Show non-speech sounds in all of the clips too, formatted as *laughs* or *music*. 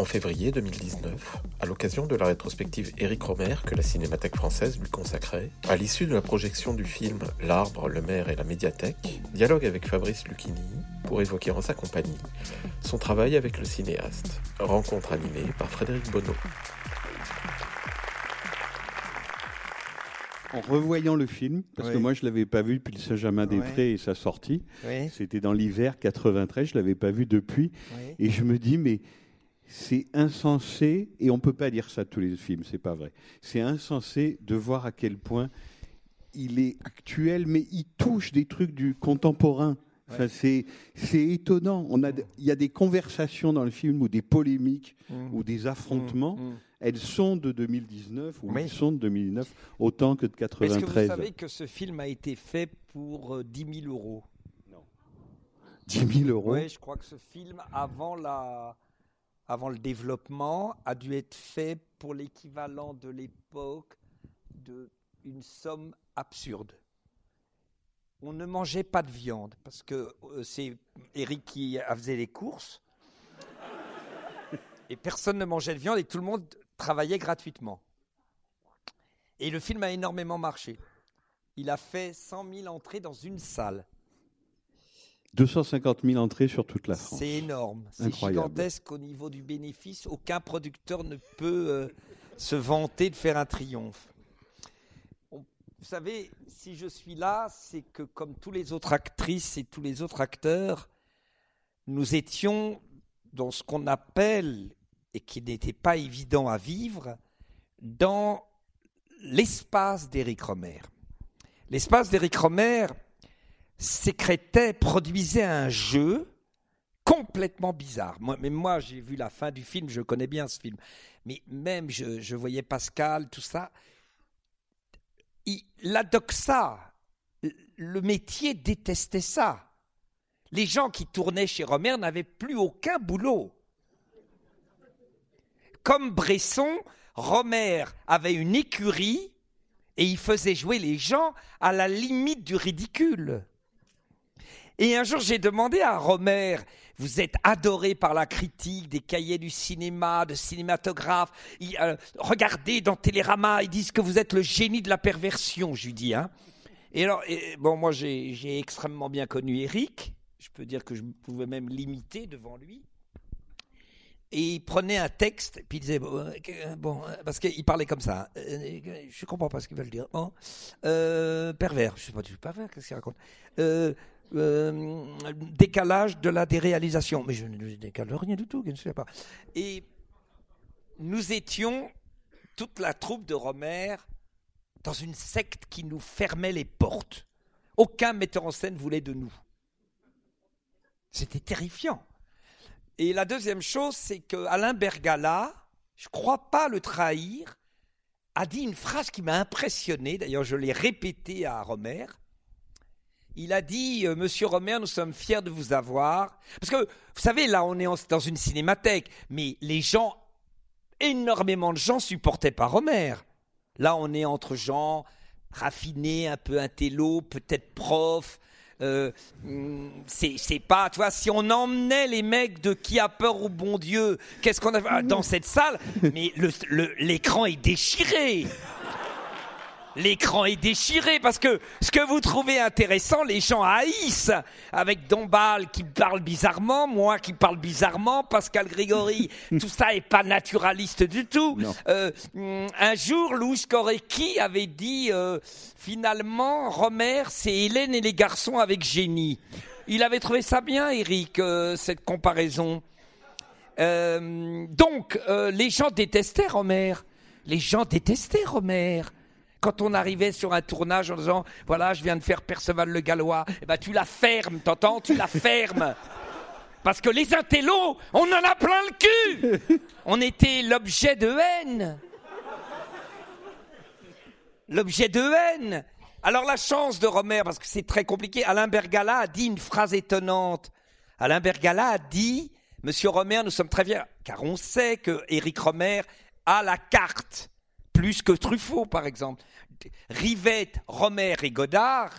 En février 2019, à l'occasion de la rétrospective Éric Romer que la Cinémathèque française lui consacrait, à l'issue de la projection du film L'arbre, le maire et la médiathèque, dialogue avec Fabrice Lucchini pour évoquer en sa compagnie son travail avec le cinéaste, rencontre animée par Frédéric Bonneau. En revoyant le film, parce que moi je l'avais pas vu depuis le Saint-Germain-des-Prés et sa sortie, Oui, c'était dans l'hiver 93, je l'avais pas vu depuis, oui. et je me dis mais c'est insensé et on peut pas dire ça de tous les films, c'est pas vrai. C'est insensé de voir à quel point il est actuel, mais il touche des trucs du contemporain. Enfin, c'est c'est étonnant. On a, il y a des conversations dans le film ou des polémiques Mm. ou des affrontements. Mm, mm. Elles sont de 2019 ou Oui. elles sont de 2009 autant que de Est-ce que vous 93. savez que ce film a été fait pour euh, 10 000 euros? 10 000 euros? Oui, je crois que ce film, avant, la... avant le développement, a dû être fait pour l'équivalent de l'époque d'une somme absurde. On ne mangeait pas de viande parce que euh, c'est Eric qui faisait les courses et personne ne mangeait de viande et tout le monde travaillait gratuitement. Et le film a énormément marché. Il a fait 100 000 entrées dans une salle. 250 000 entrées sur toute la France. C'est énorme, c'est Incroyable. gigantesque au niveau du bénéfice. Aucun producteur ne peut euh, se vanter de faire un triomphe. On- vous savez, si je suis là, c'est que comme tous les autres actrices et tous les autres acteurs, nous étions dans ce qu'on appelle, et qui n'était pas évident à vivre, dans l'espace d'Éric Romer. L'espace d'Éric Romer, sécrétait, produisait un jeu complètement bizarre. Moi, mais moi, j'ai vu la fin du film, je connais bien ce film. Mais même, je, voyais Pascal, tout ça. Il, la doxa, le métier détestait ça. Les gens qui tournaient chez Romer n'avaient plus aucun boulot. Comme Bresson, Romer avait une écurie et il faisait jouer les gens à la limite du ridicule. Et un jour, j'ai demandé à Romer, vous êtes adoré par la critique des cahiers du cinéma, de cinématographes. Euh, regardez dans Télérama, ils disent que vous êtes le génie de la perversion, je lui dis. Hein. Et alors, bon, moi, j'ai extrêmement bien connu Eric. Je peux dire que je pouvais même l'imiter devant lui. Et il prenait un texte, puis il disait, bon, euh, euh, parce qu'il parlait comme ça. hein. Je comprends pas ce qu'il veut dire. Pervers, je sais pas du tout pervers, qu'est-ce qu'il raconte? Euh, Décalage de la déréalisation. Mais je ne décale rien du tout. Et nous étions, toute la troupe de Romer, dans une secte qui nous fermait les portes. Aucun metteur en scène voulait de nous. C'était terrifiant. Et la deuxième chose, c'est que Alain Bergala, je ne crois pas le trahir, a dit une phrase qui m'a impressionné. D'ailleurs, je l'ai répétée à Romer. Il a dit, euh, Monsieur Romer, nous sommes fiers de vous avoir. Parce que, vous savez, là, on est dans une cinémathèque, mais les gens, énormément de gens supportaient pas Romer. Là, on est entre gens raffinés, un peu intello, peut-être profs. Euh, hum, c'est pas, tu vois, si on emmenait les mecs de qui a peur au bon Dieu, qu'est-ce qu'on a ah, dans cette salle Mais l'écran est déchiré. L'écran est déchiré parce que ce que vous trouvez intéressant, les gens haïssent. Avec Dombal qui parle bizarrement, moi qui parle bizarrement, Pascal Grégory, *laughs* tout ça est pas naturaliste du tout. Euh, un jour, Louis Korecki avait dit euh, finalement, Romer, c'est Hélène et les garçons avec génie. Il avait trouvé ça bien, Eric, euh, cette comparaison. Euh, donc, euh, les gens détestaient Romer. Les gens détestaient Romer. Quand on arrivait sur un tournage en disant, voilà, je viens de faire Perceval le Gallois, eh ben, tu la fermes, t'entends? Tu la fermes. *laughs* Parce que les intellos, on en a plein le cul *laughs* On était l'objet de haine. L'objet de haine. Alors la chance de Romer, parce que c'est très compliqué, Alain Bergala a dit une phrase étonnante. Alain Bergala a dit, Monsieur Romer, nous sommes très fiers, car on sait que Éric Romer a la carte, plus que Truffaut par exemple. Rivette, Romer et Godard,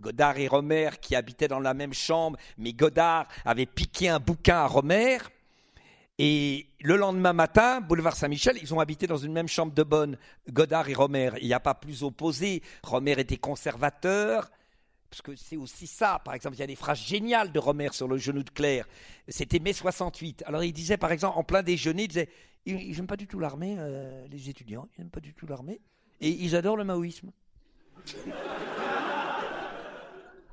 Godard et Romer qui habitaient dans la même chambre, mais Godard avait piqué un bouquin à Romer. Et le lendemain matin, boulevard Saint-Michel, ils ont habité dans une même chambre de bonne, Godard et Romer. Il n'y a pas plus opposé. Romer était conservateur, parce que c'est aussi ça. Par exemple, il y a des phrases géniales de Romer sur le genou de Claire. C'était mai 68. Alors il disait, par exemple, en plein déjeuner, il disait Ils n'aiment pas du tout l'armée, euh, les étudiants, ils n'aiment pas du tout l'armée. Et ils adorent le maoïsme.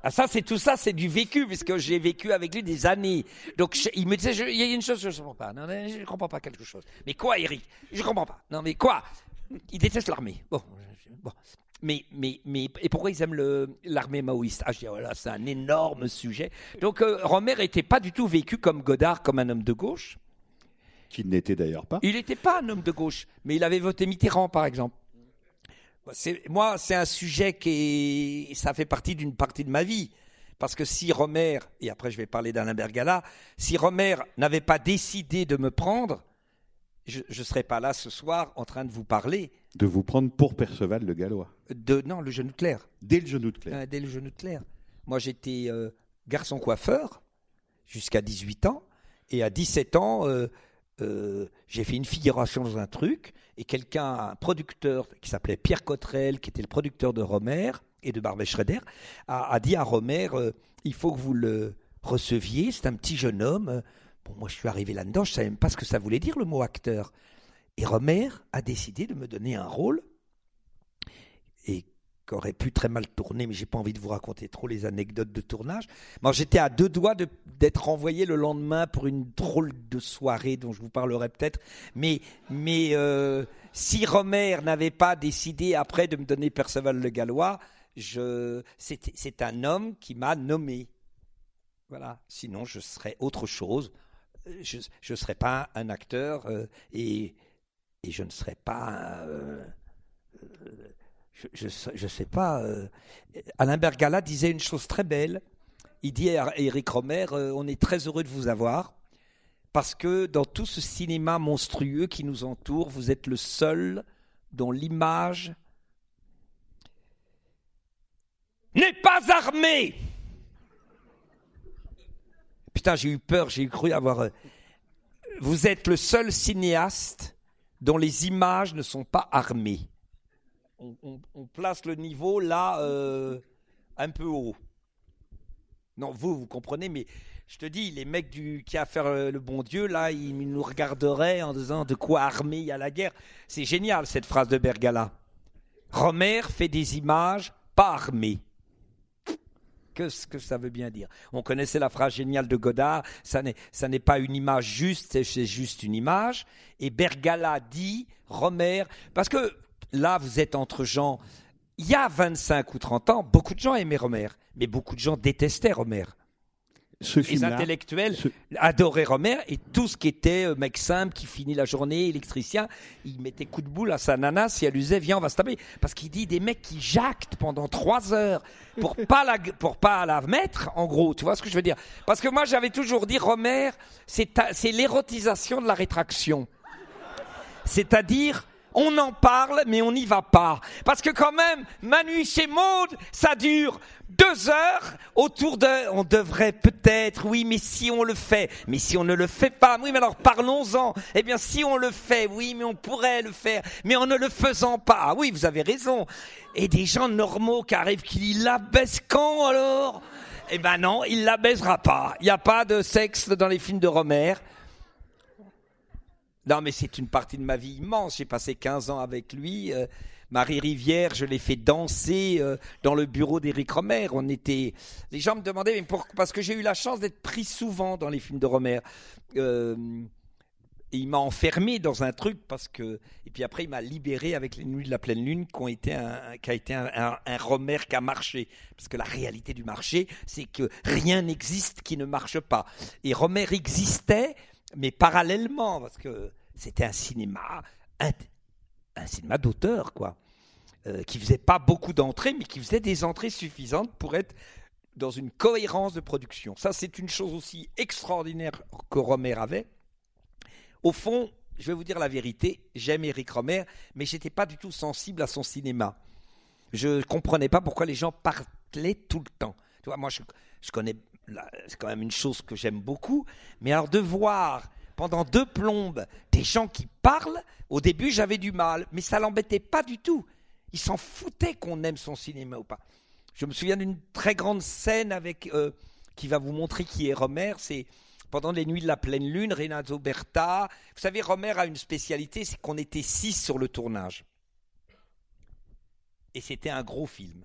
Ah, ça, c'est tout ça, c'est du vécu, puisque j'ai vécu avec lui des années. Donc, il me disait, il y a une chose que je ne comprends pas. Non, je ne comprends pas quelque chose. Mais quoi, Eric? Je ne comprends pas. Non, mais quoi? Il déteste l'armée. Bon, bon. Mais, mais, mais, et pourquoi ils aiment l'armée maoïste? Ah, je dis, voilà, c'est un énorme sujet. Donc, euh, Romer n'était pas du tout vécu comme Godard, comme un homme de gauche. Qui n'était d'ailleurs pas. Il n'était pas un homme de gauche, mais il avait voté Mitterrand, par exemple. Moi, c'est un sujet qui est- ça fait partie d'une partie de ma vie. Parce que si Romer, et après je vais parler d'Alain Bergala, si Romer n'avait pas décidé de me prendre, je ne serais pas là ce soir en train de vous parler De vous prendre pour Perceval le Gallois. de. Non, le genou de Claire. Dès le genou de Claire. Euh, dès le genou de Claire. Moi, j'étais euh, garçon coiffeur jusqu'à 18 ans. Et à 17 ans, euh, j'ai fait une figuration dans un truc. Et quelqu'un, un producteur qui s'appelait Pierre Cotrel, qui était le producteur de Romer et de Barbet Schroeder, a, a dit à Romer il faut que vous le receviez. C'est un petit jeune homme. Bon, moi, je suis arrivé là-dedans, je ne savais même pas ce que ça voulait dire le mot acteur. Et Romer a décidé de me donner un rôle et qu'aurait pu très mal tourner, mais j'ai pas envie de vous raconter trop les anecdotes de tournage. Moi, j'étais à deux doigts de- d'être renvoyé le lendemain pour une drôle de soirée dont je vous parlerai peut-être. Mais, euh, si Romer n'avait pas décidé après de me donner Perceval le Gallois, c'est un homme qui m'a nommé. Voilà. Sinon, je serais autre chose. Je ne serais pas un acteur euh, et, je ne serais pas. euh, euh, je, je sais pas. Alain Bergala disait une chose très belle. Il dit à Eric Romer On est très heureux de vous avoir parce que dans tout ce cinéma monstrueux qui nous entoure, vous êtes le seul dont l'image n'est pas armée. Putain, j'ai eu peur, j'ai cru avoir. euh, Vous êtes le seul cinéaste dont les images ne sont pas armées on, place le niveau là euh, un peu haut. Non, vous, vous comprenez, mais je te dis, les mecs du, qui a à faire euh, le bon Dieu, là, ils nous regarderaient en disant de quoi armer il y a la guerre. C'est génial cette phrase de Bergala. Romer fait des images pas armées. Qu'est-ce que ça veut bien dire On connaissait la phrase géniale de Godard, ça n'est, pas une image juste, c'est- c'est juste une image. Et Bergala dit, Romer, parce que là, vous êtes entre gens, il y a 25 ou 30 ans, beaucoup de gens aimaient Romer, mais beaucoup de gens détestaient Romer. Ce Les intellectuels ce- adoraient Romer et tout ce qui était euh, mec simple qui finit la journée, électricien, il mettait coup de boule à sa nana si elle lui disait viens on va se taper. Parce qu'il dit des mecs qui jactent pendant trois heures pour *laughs* pas la, pour pas la mettre en gros, tu vois ce que je veux dire Parce que moi j'avais toujours dit Romer, c'est l'érotisation de la rétraction. C'est-à-dire, on en parle, mais on n'y va pas. Parce que quand même, Manu chez Maude, ça dure deux heures autour de... On devrait peut-être, oui, mais si on le fait, mais si on ne le fait pas, oui, mais alors parlons-en. Eh bien, si on le fait, oui, mais on pourrait le faire, mais en ne le faisant pas. Ah oui, vous avez raison. Et des gens normaux qui arrivent, qui la baissent quand alors? Eh ben non, il la baisera pas. Il n'y a pas de sexe dans les films de Romer. Non, mais c'est une partie de ma vie immense. J'ai passé 15 ans avec lui. Euh, Marie Rivière, je l'ai fait danser euh, dans le bureau d'Éric Romer. On était. Les gens me demandaient, mais pourquoi Parce que j'ai eu la chance d'être pris souvent dans les films de Romer. Euh, et il m'a enfermé dans un truc parce que et puis après il m'a libéré avec les nuits de la pleine lune qui ont été un, qui a été un, Romer qui a marché parce que la réalité du marché c'est que rien n'existe qui ne marche pas et Romer existait mais parallèlement parce que c'était un cinéma un, cinéma d'auteur quoi euh, qui faisait pas beaucoup d'entrées mais qui faisait des entrées suffisantes pour être dans une cohérence de production ça c'est une chose aussi extraordinaire que Romer avait au fond, je vais vous dire la vérité, j'aime Eric Romer, mais j'étais pas du tout sensible à son cinéma. Je comprenais pas pourquoi les gens parlaient tout le temps. Tu vois, moi, je, je connais, c'est quand même une chose que j'aime beaucoup, mais alors de voir pendant deux plombes des gens qui parlent, au début j'avais du mal, mais ça l'embêtait pas du tout. Il s'en foutait qu'on aime son cinéma ou pas. Je me souviens d'une très grande scène avec euh, qui va vous montrer qui est Romer. C'est pendant les nuits de la pleine lune, Renato Berta. Vous savez, Romer a une spécialité, c'est qu'on était six sur le tournage. Et c'était un gros film.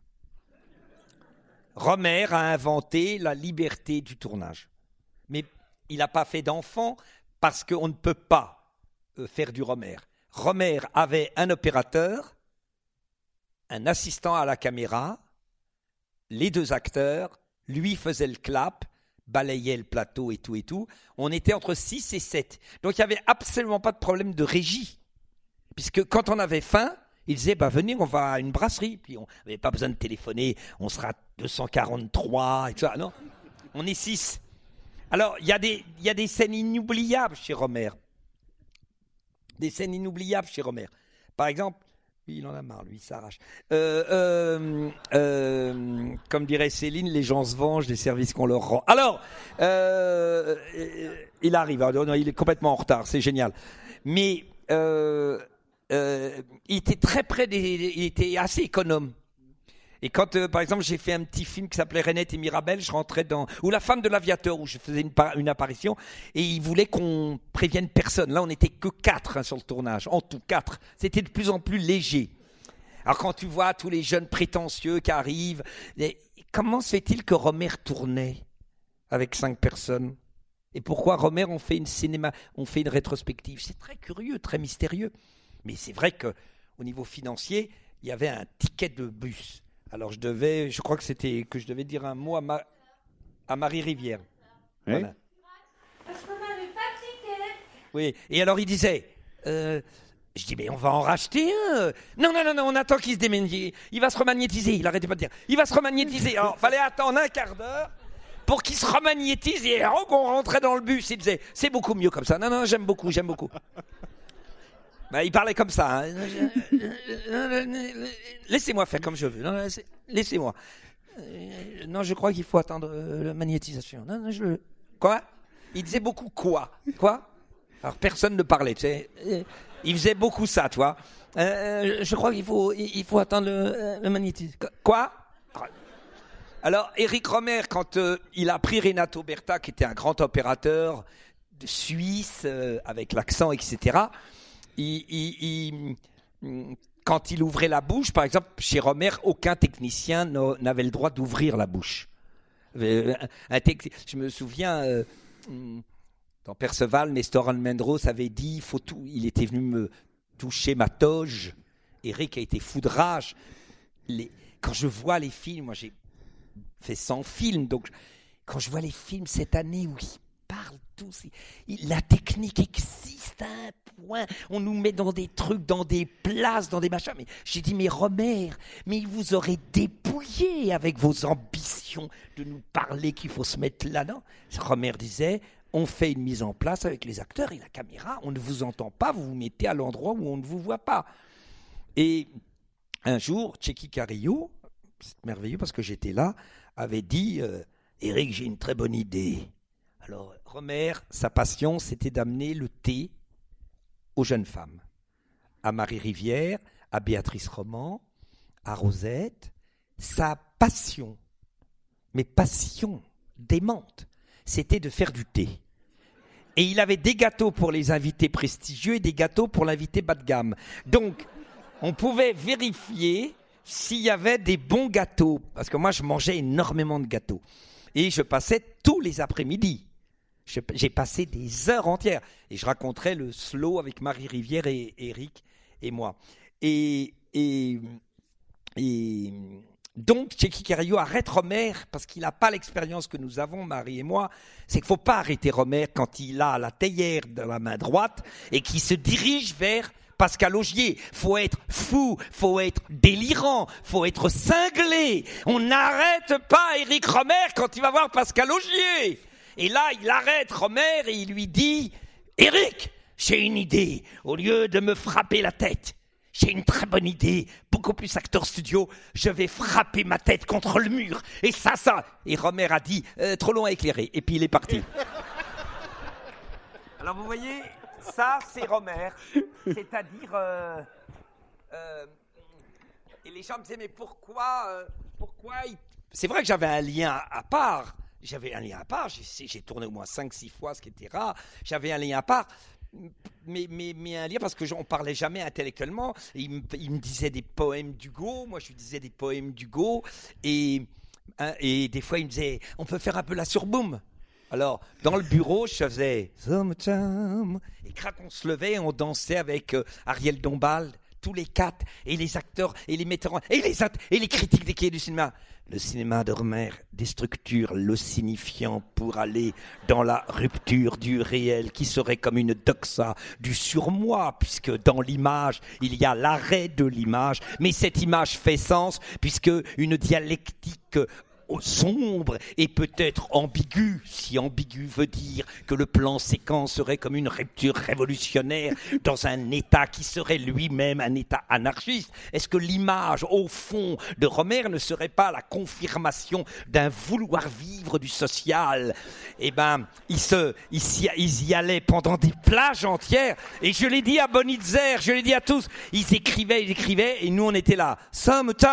Romer a inventé la liberté du tournage. Mais il n'a pas fait d'enfant parce qu'on ne peut pas euh, faire du Romer. Romer avait un opérateur, un assistant à la caméra, les deux acteurs, lui faisait le clap, balayait le plateau et tout et tout. On était entre 6 et 7. Donc il n'y avait absolument pas de problème de régie. Puisque quand on avait faim, il disait bah venez, on va à une brasserie. Puis on n'avait pas besoin de téléphoner, on sera 243 et tout ça. Non, on est 6. Alors il y, a des- y a des scènes inoubliables chez Romer. Des scènes inoubliables chez Romer. Par exemple, lui, il en a marre, lui, il s'arrache. Euh, euh, euh, comme dirait Céline, les gens se vengent des services qu'on leur rend. Alors, il arrive, non, il est complètement en retard, c'est génial. Mais euh, il était très près des. Il était assez économe. Et quand, euh, par exemple, j'ai fait un petit film qui s'appelait Renette et Mirabelle, je rentrais dans. Ou La femme de l'aviateur, où je faisais une, par- une apparition, et il voulait qu'on prévienne personne. Là, on n'était que quatre hein, sur le tournage, en tout quatre. C'était de plus en plus léger. Alors, quand tu vois tous les jeunes prétentieux qui arrivent, comment se fait-il que Romer tournait avec cinq personnes? Et pourquoi Romer, on fait une cinéma, on fait une rétrospective? C'est très curieux, très mystérieux. Mais c'est vrai que au niveau financier, il y avait un ticket de bus. Alors je devais, je crois que c'était que je devais dire un mot à, Ma- à Marie Rivière. Voilà. Parce qu'on n'avait pas de ticket. Oui. Et alors il disait, euh, je dis mais on va en racheter un. Non non non non, on attend qu'il se déménage. Il va se remagnétiser. Il arrêtait pas de dire. Il va se remagnétiser. Alors fallait attendre un quart d'heure pour qu'il se remagnétise et alors qu'on rentrait dans le bus. Il disait c'est beaucoup mieux comme ça. Non non j'aime beaucoup j'aime beaucoup. Bah, il parlait comme ça. hein. Laissez-moi faire comme je veux. Laissez-moi. Non, je crois qu'il faut attendre euh, la magnétisation. Non, je... Quoi? Il disait beaucoup quoi Quoi? Alors personne ne parlait. Tu sais. Euh, Il faisait beaucoup ça, tu vois. Euh, je crois qu'il faut, il faut attendre le, magnétisme. Quoi? Alors, Eric Romer, quand il a pris Renato Berta, qui était un grand opérateur de suisse, avec l'accent, etc., mm, quand il ouvrait la bouche, par exemple, chez Romer, aucun technicien n'a- n'avait le droit d'ouvrir la bouche. Euh, je me souviens, euh, mm, dans Perceval, Nestor Almendros avait dit, il faut tout, il était venu me toucher ma toge. Eric a été foudrage. Les- quand je vois les films, moi j'ai fait 100 films, donc quand je vois les films cette année ils la technique existe à un point, on nous met dans des trucs, dans des places, dans des machins, mais j'ai dit, mais Romer, mais il vous aurait dépouillé avec vos ambitions de nous parler qu'il faut se mettre là-dedans. Romer disait, on fait une mise en place avec les acteurs et la caméra, on ne vous entend pas, vous vous mettez à l'endroit où on ne vous voit pas. Et un jour, Tchéki Carillo, c'est merveilleux parce que j'étais là, avait dit euh, Eric, j'ai une très bonne idée. Alors, Sa passion, c'était d'amener le thé aux jeunes femmes. À Marie Rivière, à Béatrice Roman, à Rosette. Sa passion, mais passion démente, c'était de faire du thé. Et il avait des gâteaux pour les invités prestigieux et des gâteaux pour l'invité bas de gamme. Donc, on pouvait vérifier s'il y avait des bons gâteaux. Parce que moi, je mangeais énormément de gâteaux. Et je passais tous les après-midi J'ai passé des heures entières et je raconterai le slow avec Marie Rivière et Eric et moi. Et, et, et donc, Checky Carillo arrête Romer parce qu'il n'a pas l'expérience que nous avons, Marie et moi. C'est qu'il faut pas arrêter Romer quand il a la théière dans la main droite et qu'il se dirige vers Pascal Augier. Faut être fou, faut être délirant, faut être cinglé. On n'arrête pas Éric Romer quand il va voir Pascal Augier. Et là, il arrête Romer et il lui dit Éric, j'ai une idée. Au lieu de me frapper la tête, j'ai une très bonne idée, beaucoup plus acteur studio. Je vais frapper ma tête contre le mur. Et ça, ça. Et Romer a dit Euh, trop long à éclairer. Et puis il est parti. *laughs* Alors vous voyez, ça c'est Romer. C'est-à-dire. euh, euh, et les gens me disaient mais pourquoi, pourquoi il- C'est vrai que j'avais un lien à part. J'avais un lien à part. J'ai tourné au moins 5-6 fois, ce qui était rare. J'avais un lien à part. Mais, un lien parce que on parlait jamais intellectuellement. Il me, il disait des poèmes d'Hugo, moi je lui disais des poèmes d'Hugo, et, hein, et des fois il me disait on peut faire un peu la surboom. Alors, dans le bureau, je faisais. Et crac, on se levait, on dansait avec euh, Ariel Dombal, tous les quatre, et les acteurs, et les metteurs, et les, et les critiques des cahiers du cinéma. Le cinéma de Romer déstructure le signifiant pour aller dans la rupture du réel qui serait comme une doxa du surmoi, puisque dans l'image, il y a l'arrêt de l'image, mais cette image fait sens, puisque une dialectique sombre et peut-être ambigu, si ambigu veut dire que le plan séquence serait comme une rupture révolutionnaire dans un État qui serait lui-même un État anarchiste. Est-ce que l'image, au fond, de Romer ne serait pas la confirmation d'un vouloir vivre du social? Eh ben, ils, se, ils y allaient pendant des plages entières. Et je l'ai dit à Bonitzer, je l'ai dit à tous. Ils écrivaient, ils écrivaient, et nous on était là. Sometime.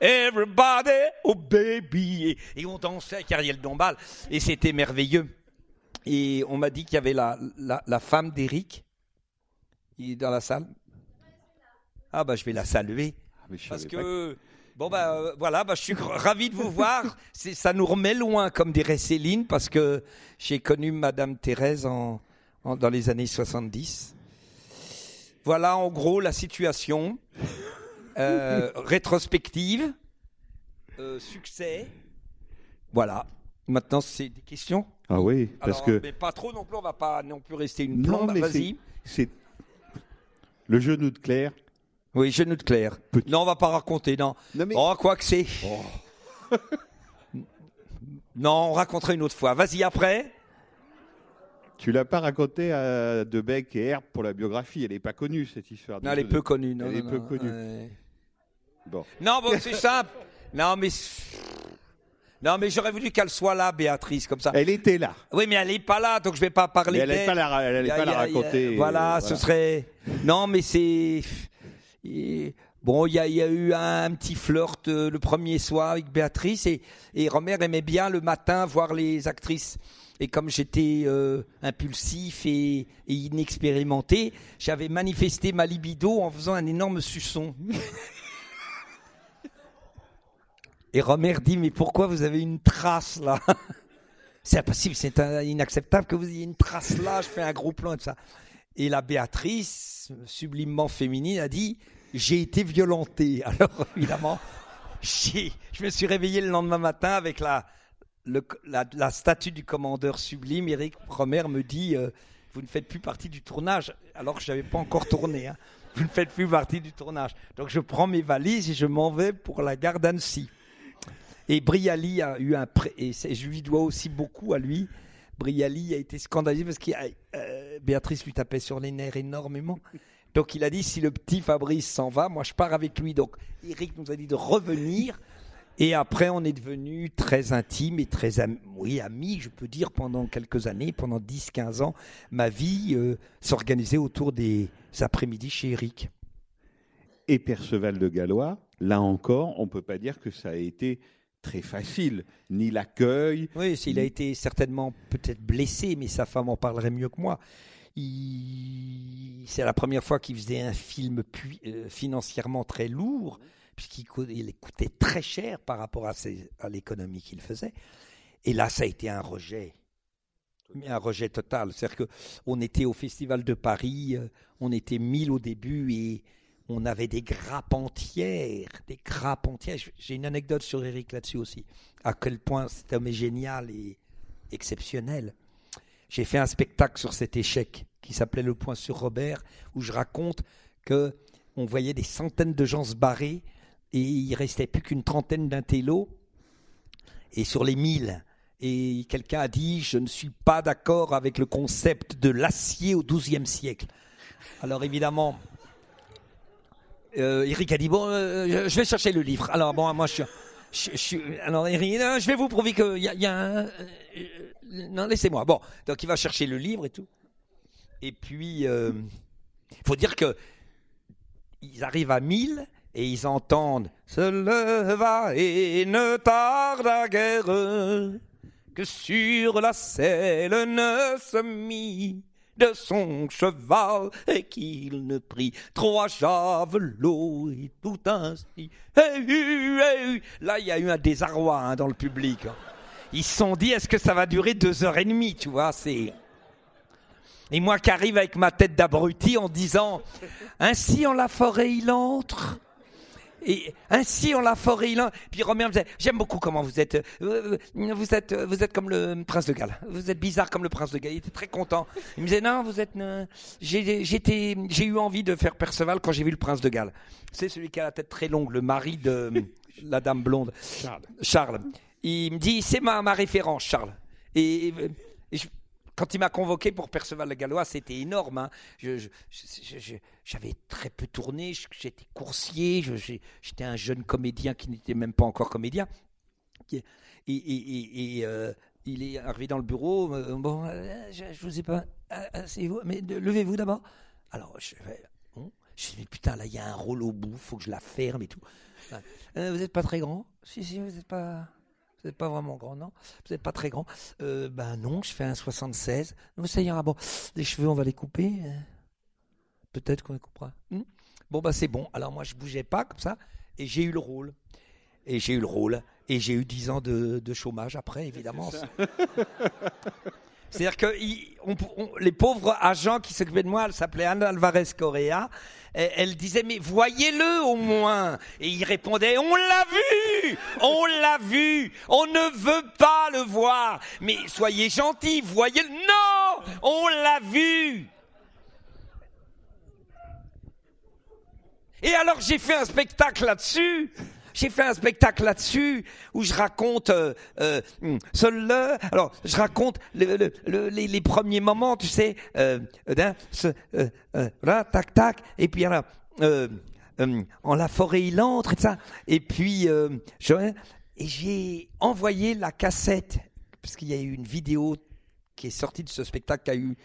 Everybody, oh baby. Et, on dansait avec Ariel Dombal. Et c'était merveilleux. Et on m'a dit qu'il y avait la, la, la femme d'Eric. Il est dans la salle. Ah bah je vais la saluer. Ah, Parce que, bon bah euh, voilà, bah, je suis ravi de vous voir. *laughs* Ça nous remet loin, comme dirait Céline, parce que j'ai connu Madame Thérèse en, en- dans les années 70. Voilà en gros la situation. Euh, rétrospective, euh, succès. Voilà. Maintenant, c'est des questions. Ah oui, parce Alors, que mais pas trop non plus. On va pas non plus rester une Non, plombe. mais Vas-y. c'est le genou de Claire. Oui, genou de Claire. Petit. Non, on va pas raconter. Non. Non, mais- Oh, quoi que c'est. non, on racontera une autre fois. Vas-y après. Tu l'as pas raconté à Debec et Herbe pour la biographie. Elle n'est pas connue cette histoire. de Non, elle est peu connue. Non, Elle non, est peu non, connue. ouais. Bon. Non, bon, c'est simple. Non, mais. Non, mais j'aurais voulu qu'elle soit là, Béatrice, comme ça. Elle était là. Oui, mais elle n'est pas là, donc je vais pas parler Mais elle d'elle. pas la, elle a- pas la a- raconter. Voilà, euh, ce serait. Non, mais c'est. Bon, il y, a- il y a eu un petit flirt euh, le premier soir avec Béatrice et, et Romer aimait bien le matin voir les actrices. Et comme j'étais euh, impulsif et, et inexpérimenté, j'avais manifesté ma libido en faisant un énorme suçon. *laughs* Et Romer dit mais pourquoi vous avez une trace là? *laughs* C'est impossible, c'est inacceptable que vous ayez une trace là. Je fais un gros plan et tout ça. Et la Béatrice, sublimement féminine, a dit j'ai été violentée. *laughs* Alors évidemment, je me suis réveillé le lendemain matin avec la statue du commandeur sublime. Eric Romer me dit euh, vous ne faites plus partie du tournage, alors que je n'avais pas encore tourné. hein. Vous ne faites plus partie du tournage. Donc je prends mes valises et je m'en vais pour la gare d'Annecy. Et Briali a eu un pré- et je lui dois aussi beaucoup à lui. Briali a été scandalisé parce que Béatrice lui tapait sur les nerfs énormément. Donc il a dit si le petit Fabrice s'en va, moi je pars avec lui. Donc Eric nous a dit de revenir. Et après, on est devenus très intimes et très amis, je peux dire, pendant quelques années, pendant 10-15 ans. Ma vie euh, s'organisait autour des après-midi chez Eric. Et Perceval de Gallois, là encore, on peut pas dire que ça a été très facile, ni l'accueil. Oui, il a été certainement peut-être blessé, mais sa femme en parlerait mieux que moi. Il- C'est la première fois qu'il faisait un film euh, financièrement très lourd, puisqu'il co- il coûtait très cher par rapport à, ses- à l'économie qu'il faisait. Et là, ça a été un rejet. Mais Un rejet total. C'est-à-dire qu'on était au Festival de Paris, euh, on était 1000 au début et on avait des grappes entières, des grappes entières. J'ai une anecdote sur Eric là-dessus aussi. À quel point cet homme est génial et exceptionnel. J'ai fait un spectacle sur cet échec qui s'appelait Le Point sur Robert, où je raconte que on voyait des centaines de gens se barrer et il restait plus qu'une trentaine d'intellos et sur les mille. Et quelqu'un a dit Je ne suis pas d'accord avec le concept de l'acier au XIIe siècle. Alors évidemment, euh, Eric a dit Bon, euh, je- vais chercher le livre. Alors bon, moi je suis. je- alors Eric, je vais vous prouver qu'il y a, y a un. euh, non, laissez-moi. Bon, donc il va chercher le livre et tout. Et puis, il faut dire que ils arrivent à 1000 et ils entendent Se leva et ne tarda guère que sur la selle ne se mit de son cheval et qu'il ne prit trois javelots et tout ainsi. Eh, hu, eh, hu. Là, il y a eu un désarroi hein, dans le public. hein. Ils se sont dit, est-ce que ça va durer deux heures et demie, tu vois C'est et moi qui arrive avec ma tête d'abruti en disant Ainsi en la forêt il entre. Et ainsi en la forêt il. Puis Romain me disait J'aime beaucoup comment vous êtes. euh, Vous êtes, vous êtes comme le prince de Galles. Vous êtes bizarre comme le prince de Galles. Il était très content. Il me disait Non, vous êtes. euh, J'ai j'étais- j'ai eu envie de faire Perceval quand j'ai vu le prince de Galles. C'est celui qui a la tête très longue, le mari de *laughs* la dame blonde. Charles. Charles. Il me dit, c'est ma, ma référence, Charles. Et, et je- quand il m'a convoqué pour Perceval le Gallois, c'était énorme. hein. J'avais très peu tourné, j'étais coursier, j'étais un jeune comédien qui n'était même pas encore comédien. Et, euh, il est arrivé dans le bureau. euh, bon, euh, je, je vous ai pas. ah, Asseyez-vous, mais de- levez-vous d'abord. Alors, je bon. Je dis, mais putain, là, il y a un rôle au bout, faut que je la ferme et tout. Euh, vous n'êtes pas très grand? Si, si, vous n'êtes pas. Vous n'êtes pas vraiment grand, non? Vous n'êtes pas très grand euh, Ben non, je fais un 76. Non, ça ira. Bon, les cheveux, on va les couper. euh. Peut-être qu'on les coupera. Hmm? Bon, bah c'est bon. Alors moi, je bougeais pas comme ça. Et j'ai eu le rôle. Et j'ai eu le rôle. Et j'ai eu 10 ans de, de chômage après, évidemment. *laughs* C'est-à-dire que les pauvres agents qui s'occupaient de moi, elle s'appelait Anne Alvarez Correa, elle disait mais voyez-le au moins. Et il répondait on l'a vu, on l'a vu, on ne veut pas le voir. Mais soyez gentils, voyez-le. Non, on l'a vu. Et alors j'ai fait un spectacle là-dessus. J'ai fait un spectacle là-dessus où je raconte euh, euh, hum, seul le. Alors je raconte le- le- le- les, premiers moments, tu sais, euh, d'un, ce, euh, euh, tac tac, et puis alors, euh, hum, en la forêt il entre et ça. Et puis euh, je, et j'ai envoyé la cassette parce qu'il y a eu une vidéo qui est sortie de ce spectacle qui a eu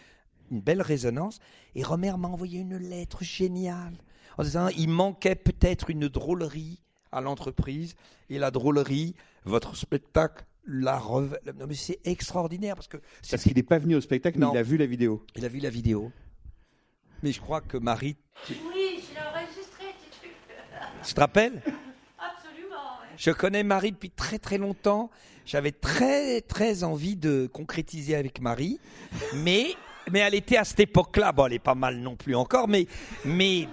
une belle résonance. Et Romer m'a envoyé une lettre géniale en disant il manquait peut-être une drôlerie à l'entreprise. Et la drôlerie, votre spectacle la reve... Non mais c'est extraordinaire parce que c'est- Parce qu'il n'est pas venu au spectacle, mais Non. il a vu la vidéo. il a vu la vidéo. Mais je crois que Marie, Oui, je l'ai enregistré, tu truc. tu te rappelles? Absolument. ouais. Je connais Marie depuis très très longtemps. J'avais très très envie de concrétiser avec Marie, mais mais elle était à cette époque-là. Bon, elle est pas mal non plus encore, mais mais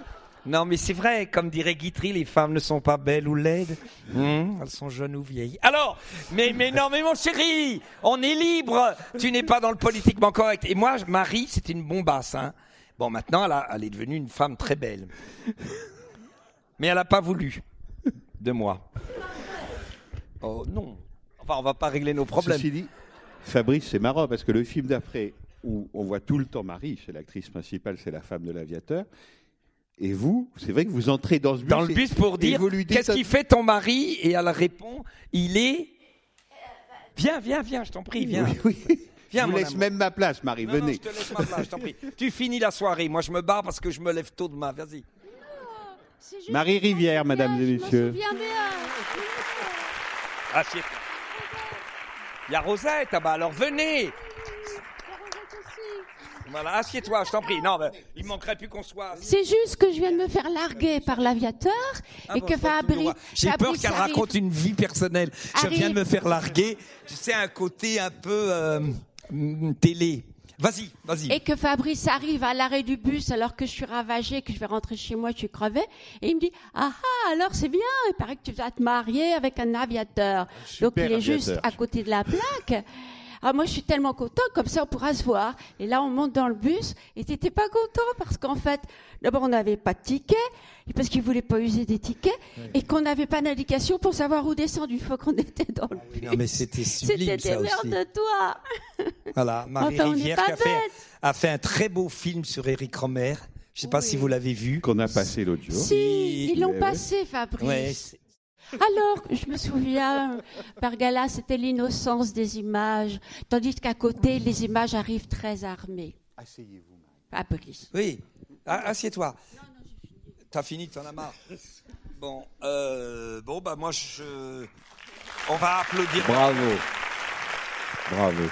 non, mais c'est vrai. Comme dirait Guitry, les femmes ne sont pas belles ou laides, Hmm, elles sont jeunes ou vieilles. Alors, mais mais non, mais mon chéri, on est libre. Tu n'es pas dans le politiquement correct. Et moi, Marie, c'était une bombasse. Hein. Bon, maintenant, elle, elle est devenue une femme très belle, mais elle n'a pas voulu de moi. Oh non. Enfin, on va pas régler nos problèmes. Ceci dit, Fabrice, c'est marrant parce que le film d'après, où on voit tout le temps Marie, c'est l'actrice principale, c'est la femme de l'aviateur. Et vous, c'est vrai que vous entrez dans ce bus. Dans le bus pour dire qu'est-ce qu'il fait ton mari? Et elle répond il est viens viens viens je t'en prie viens Oui, oui. Viens, je vous laisse amour. même ma place, Marie. Non, non, venez. je te laisse ma place, je t'en prie. Tu finis la soirée, moi je me barre parce que je me lève tôt demain. Vas-y. Marie Rivière, mesdames et messieurs. Assieds-toi. Il y a Rosette, ah bah alors venez. Voilà, assieds-toi, je t'en prie. Non, mais il manquerait plus qu'on soit. C'est juste que je viens de me faire larguer par l'aviateur Ah et bon, que je crois tu nous Fabri. vois. J'ai peur Fabrice qu'elle raconte une vie personnelle. Je Arrive. viens de me faire larguer. Tu sais, un côté un peu euh, mm, télé. Vas-y, vas-y. Et que Fabrice arrive à l'arrêt du bus alors que je suis ravagée, que je vais rentrer chez moi, je suis crevée. Et il me dit Ah ah, alors c'est bien, il paraît que tu vas te marier avec un aviateur. Donc il est aviateur. juste à côté de la plaque. Ah, moi, je suis tellement content, comme ça, on pourra se voir. Et là, on monte dans le bus, et t'étais pas content, parce qu'en fait, d'abord, on n'avait pas de ticket, et parce qu'ils voulaient pas user des tickets, et qu'on n'avait pas d'indication pour savoir où descendre une fois qu'on *laughs* était dans le bus. Non, mais c'était sublime, C'était de toi. Voilà, *laughs* Marie Enfin, Rivière qui a fait, a fait un très beau film sur Eric Romer. Je sais pas si vous l'avez vu. Qu'on a passé l'autre jour. Si, ils l'ont passé, Fabrice. Ouais, Alors, je me souviens, Bargala, c'était l'innocence des images, tandis qu'à côté, les images arrivent très armées. Asseyez-vous. À police. oui. Ah, Assieds-toi. T'as fini, t'en as marre. Bon, euh, bon, bah moi je, on va applaudir. Bravo. Bravo.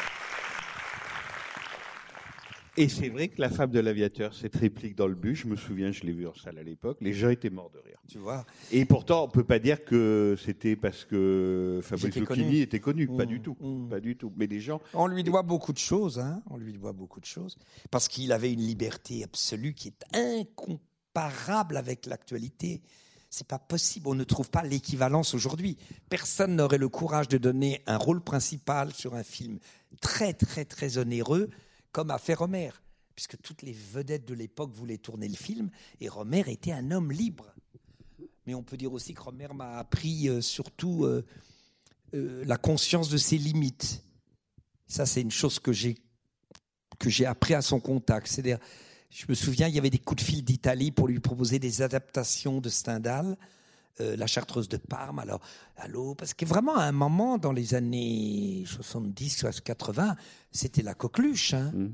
Et c'est vrai que la femme de l'aviateur, cette réplique dans le bus, je me souviens, je l'ai vu en salle à l'époque, les gens étaient morts de rire. Tu vois. Et pourtant, on peut pas dire que c'était parce que Fabrice Lucchini était connu, pas Mmh, du tout, mmh. pas du tout. Mais les gens, On lui doit beaucoup de choses, hein. On lui doit beaucoup de choses. Parce qu'il avait une liberté absolue qui est incomparable avec l'actualité. C'est pas possible. On ne trouve pas l'équivalence aujourd'hui. Personne n'aurait le courage de donner un rôle principal sur un film très, très, très onéreux comme a fait Romer. Puisque toutes les vedettes de l'époque voulaient tourner le film et Romer était un homme libre. Mais on peut dire aussi que Romer m'a appris euh, surtout euh, euh, la conscience de ses limites. Ça, c'est une chose que j'ai que j'ai appris à son contact. C'est-à-dire, je me souviens, il y avait des coups de fil d'Italie pour lui proposer des adaptations de Stendhal, euh, La Chartreuse de Parme. Alors, allô, parce que vraiment, à un moment, dans les années 70, 80, c'était la coqueluche. Hein. Mm.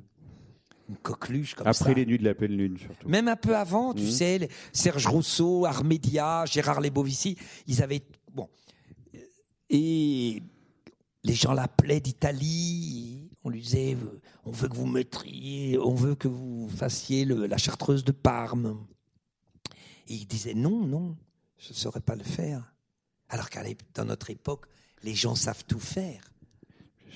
Une coqueluche comme après ça. les nuits de la pleine lune, surtout. Même un peu avant, tu Mhm. sais, les- Serge Rousseau, Armédia, Gérard Lebovici, ils avaient bon et les gens l'appelaient d'Italie. On lui disait, euh, on veut que vous mettriez, on veut que vous fassiez le- la chartreuse de Parme. Et il disait non, non, je ne saurais pas le faire. Alors qu'à dans notre époque, les gens savent tout faire.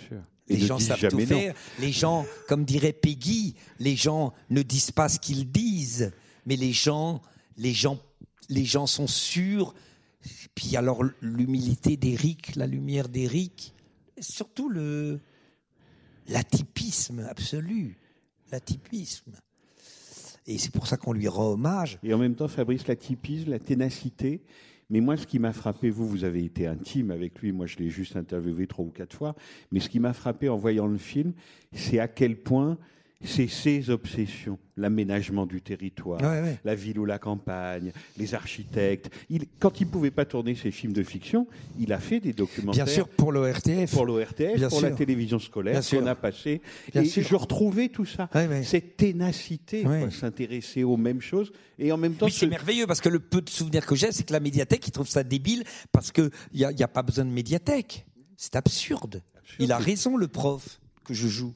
Sûr. Les gens savent tout non. faire. Les gens, comme dirait Peggy, les gens ne disent pas ce qu'ils disent, mais les gens, les gens, les gens sont sûrs. Puis alors l'humilité d'Éric, la lumière d'Éric, surtout le l'atypisme absolu, l'atypisme. Et c'est pour ça qu'on lui rend hommage. Et en même temps, Fabrice la typise, la ténacité. Mais moi, ce qui m'a frappé, vous, vous avez été intime avec lui. Moi, je l'ai juste interviewé trois ou quatre fois. Mais ce qui m'a frappé en voyant le film, c'est à quel point c'est ses obsessions, l'aménagement du territoire, Ouais, ouais. la ville ou la campagne, les architectes. Il, quand il pouvait pas tourner ses films de fiction, il a fait des documentaires. Bien sûr, pour l'ORTF. Pour l'ORTF, pour la télévision scolaire Bien sûr. qu'on a passé. Bien et sûr. je retrouvais tout ça. Ouais, ouais. Cette ténacité, Ouais. quoi, s'intéresser aux mêmes choses. Et en même temps, Oui, c'est ce- merveilleux parce que le peu de souvenirs que j'ai, c'est que la médiathèque, ils trouvent ça débile parce qu'il n'y a, y a pas besoin de médiathèque. C'est absurde. Il a raison, le prof que je joue.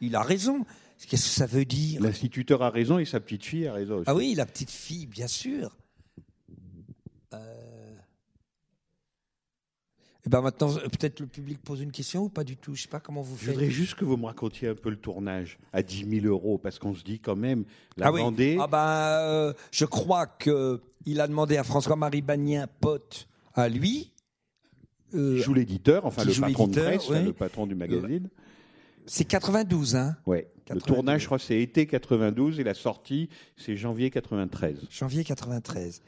Il a raison. Qu'est-ce que ça veut dire L'instituteur a raison et sa petite fille a raison aussi. Ah oui, la petite fille, bien sûr. Euh... Eh ben maintenant, euh, peut-être le public pose une question ou pas du tout. Je sais pas comment vous Je faites. voudrais juste que vous me racontiez un peu le tournage à 10 000 euros, parce qu'on se dit quand même, la ah oui. Ah ben, euh, je crois que il a demandé à François-Marie Bagnin, pote à lui. euh, joue l'éditeur, enfin le patron de presse, ouais. le patron du magazine. C'est 92, hein Ouais. Le 92. tournage, je crois, c'est été 92 et la sortie, c'est janvier 93. janvier 93.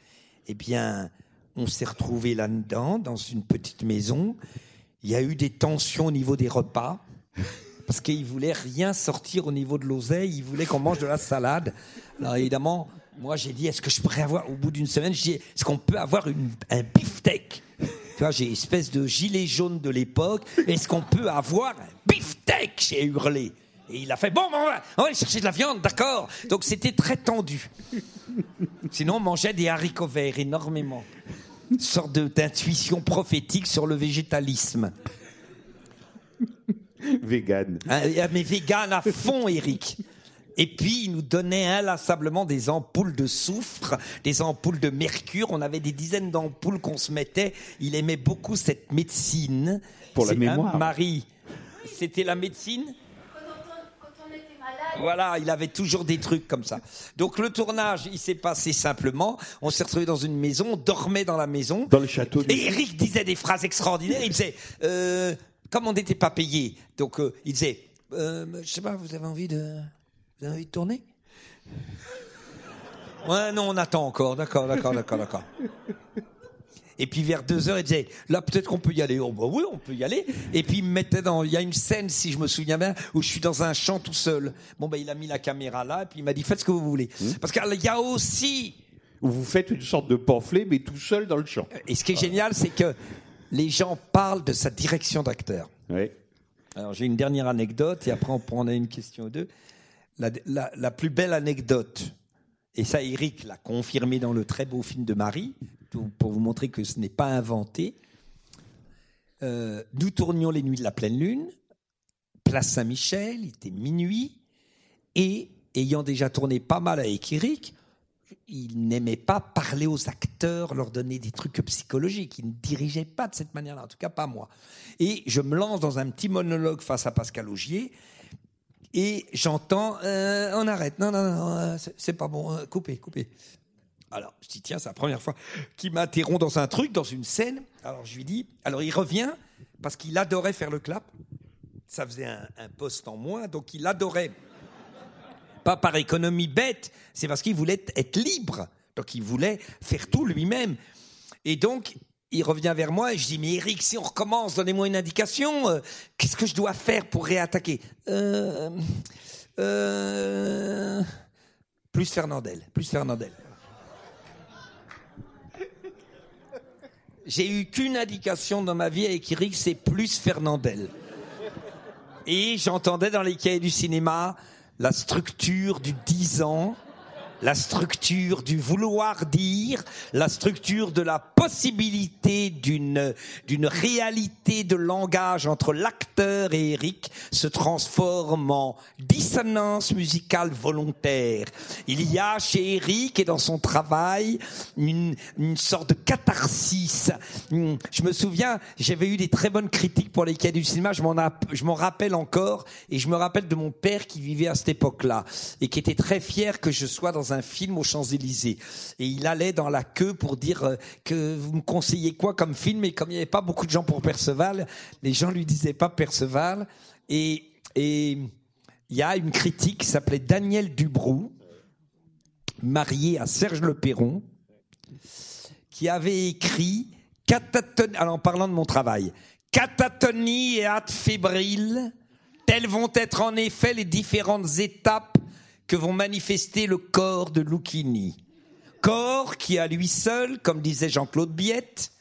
Eh bien, on s'est retrouvé là-dedans, dans une petite maison. Il y a eu des tensions au niveau des repas, *laughs* parce qu'ils voulaient rien sortir au niveau de l'oseille, ils voulaient qu'on mange de la salade. Alors évidemment, moi j'ai dit, est-ce que je pourrais avoir, au bout d'une semaine, j'ai dit, est-ce qu'on peut avoir une, un beefsteak? Tu vois, j'ai une espèce de gilet jaune de l'époque, est-ce qu'on peut avoir un beefsteak? J'ai hurlé. Et il a fait, bon, on va, on va aller chercher de la viande, d'accord Donc c'était très tendu. Sinon, on mangeait des haricots verts énormément. Une sorte d'intuition prophétique sur le végétalisme. Vegan. Hein, mais vegan à fond, Eric. Et puis, il nous donnait inlassablement des ampoules de soufre, des ampoules de mercure. On avait des dizaines d'ampoules qu'on se mettait. Il aimait beaucoup cette médecine. Pour la mémoire. Marie, c'était la médecine Quand on, quand on était malade, Voilà, il avait toujours des trucs comme ça. Donc le tournage, il s'est passé simplement. On s'est retrouvé dans une maison, on dormait dans la maison. Dans le château. du- Et Eric disait des phrases extraordinaires. Il disait, euh, comme on n'était pas payé, donc euh, il disait, euh, je sais pas, vous avez envie de, vous avez envie de tourner? Ouais, non, on attend encore. D'accord, d'accord, d'accord, d'accord. Et puis vers deux heures, il disait, là peut-être qu'on peut y aller. Oh, bah oui, on peut y aller. Et puis il me mettait dans, il y a une scène, si je me souviens bien, où je suis dans un champ tout seul. Bon ben il a mis la caméra là, et puis il m'a dit faites ce que vous voulez. Parce qu'il y a aussi Où vous faites une sorte de pamphlet, mais tout seul dans le champ. Et ce qui est génial, c'est que les gens parlent de sa direction d'acteur. Ouais. Alors j'ai une dernière anecdote et après on prend une question ou deux. La, la- la plus belle anecdote, et ça Eric l'a confirmé dans le très beau film de Marie, pour vous montrer que ce n'est pas inventé. Euh, nous tournions les nuits de la pleine lune, place Saint-Michel, il était minuit, et ayant déjà tourné pas mal avec Eric, il n'aimait pas parler aux acteurs, leur donner des trucs psychologiques. Il ne dirigeait pas de cette manière-là, en tout cas pas moi. Et je me lance dans un petit monologue face à Pascal Augier, et j'entends euh, on arrête, non, non, non, euh, c'est- pas bon, coupez, coupez. Alors, je dis, tiens, c'est la première fois qu'il m'interrompt dans un truc, dans une scène. Alors, je lui dis, alors il revient, parce qu'il adorait faire le clap. Ça faisait un, poste en moins, donc il adorait pas par économie bête, c'est parce qu'il voulait être- être libre. Donc il voulait faire tout lui-même. Et donc, il revient vers moi et je dis, mais Eric, si on recommence, donnez-moi une indication. euh, Qu'est-ce que je dois faire pour réattaquer? Euh, euh, Plus Fernandel, plus Fernandel. J'ai eu qu'une indication dans ma vie avec Eric, c'est plus Fernandel. Et j'entendais dans les cahiers du cinéma la structure du 10 ans, la structure du vouloir dire, la structure de la possibilité d'une d'une réalité de langage entre l'acteur et Eric se transforme en dissonance musicale volontaire. Il y a chez Eric et dans son travail une, une sorte de catharsis. Hum, Je me souviens, j'avais eu des très bonnes critiques pour les du cinéma, je m'en je m'en rappelle encore, et je me rappelle de mon père qui vivait à cette époque-là, et qui était très fier que je sois dans un film aux Champs-Élysées. Et il allait dans la queue pour dire euh, que vous me conseillez quoi comme film, et comme il n'y avait pas beaucoup de gens pour Perceval, les gens lui disaient pas Perceval, et, et il y a une critique qui s'appelait Daniel Dubroux, marié à Serge Le Perron, qui avait écrit catatonie, alors en parlant de mon travail, catatonie et hâte fébrile, telles vont être en effet les différentes étapes que vont manifester le corps de Lucchini. Corps qui à lui seul, comme disait Jean-Claude Biette,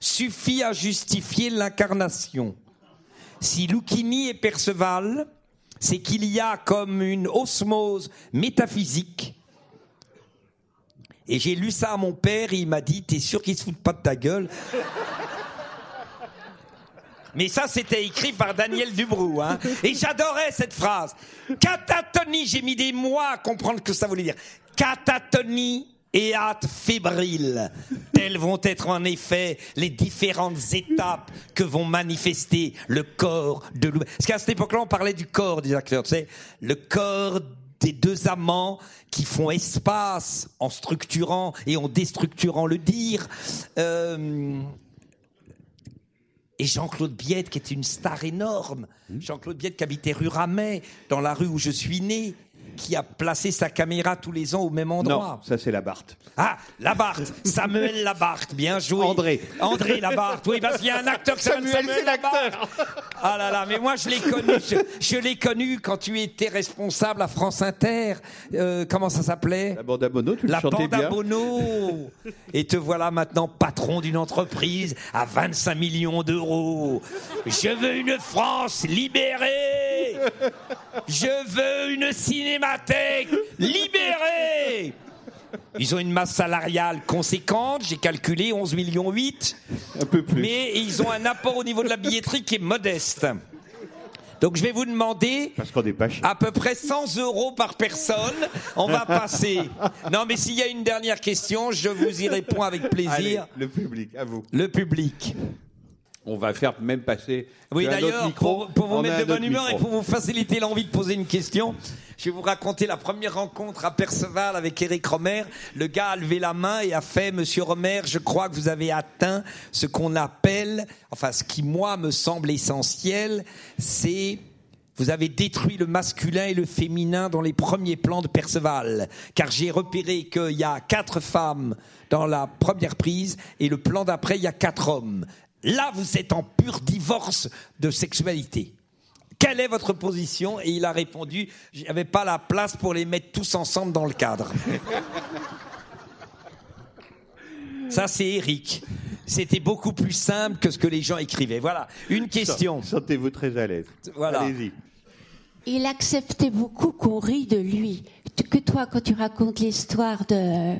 suffit à justifier l'incarnation. Si Lucchini est Perceval, c'est qu'il y a comme une osmose métaphysique et j'ai lu ça à mon père et il m'a dit T'es sûr qu'il se fout pas de ta gueule? Mais ça, c'était écrit par Daniel Dubroux. Hein. Et j'adorais cette phrase. Catatonie, j'ai mis des mois à comprendre ce que ça voulait dire. Catatonie et hâte fébrile. Telles vont être en effet les différentes étapes que vont manifester le corps de Lou. Parce qu'à cette époque-là, on parlait du corps des acteurs. Tu le corps des deux amants qui font espace en structurant et en déstructurant le dire. Euh, et Jean-Claude Biette, qui était une star énorme. Jean-Claude Biette, qui habitait rue Ramet, dans la rue où je suis né, qui a placé sa caméra tous les ans au même endroit. Non, ça c'est la Barthe. Ah, Labarthe, Samuel Labarthe, bien joué. André. André Labarthe, oui, parce qu'il y a un acteur qui s'appelle Samuel, Samuel. Labarthe. Ah là là, mais moi je l'ai connu, je, je l'ai connu quand tu étais responsable à France Inter. Euh, comment ça s'appelait? La bande à Bono, tu le la chantais bande à bien. Bono. Et te voilà maintenant patron d'une entreprise à 25 millions d'euros. Je veux une France libérée. Je veux une cinémathèque libérée. Ils ont une masse salariale conséquente, j'ai calculé 11 millions 8, Un peu plus. mais ils ont un apport au niveau de la billetterie qui est modeste. Donc je vais vous demander Parce pas à peu près 100 euros par personne. On va passer. Non, mais s'il y a une dernière question, je vous y réponds avec Allez, plaisir. le public, à vous. Le public. On va faire même passer. Oui, d'ailleurs, pour, pour vous mettre de bonne humeur et pour vous faciliter l'envie de poser une question, je vais vous raconter la première rencontre à Perceval avec Eric Romer. Le gars a levé la main et a fait, Monsieur Romer, je crois que vous avez atteint ce qu'on appelle, enfin, ce qui moi me semble essentiel, c'est vous avez détruit le masculin et le féminin dans les premiers plans de Perceval. Car j'ai repéré qu'il y a quatre femmes dans la première prise et le plan d'après, il y a quatre hommes. Là, vous êtes en pur divorce de sexualité. Quelle est votre position? Et il a répondu, j'avais pas la place pour les mettre tous ensemble dans le cadre. *laughs* Ça, c'est Eric. C'était beaucoup plus simple que ce que les gens écrivaient. Voilà. Une question. Sentez-vous très à l'aise. Voilà. Allez-y. Il acceptait beaucoup qu'on rit de lui. Que toi, quand tu racontes l'histoire de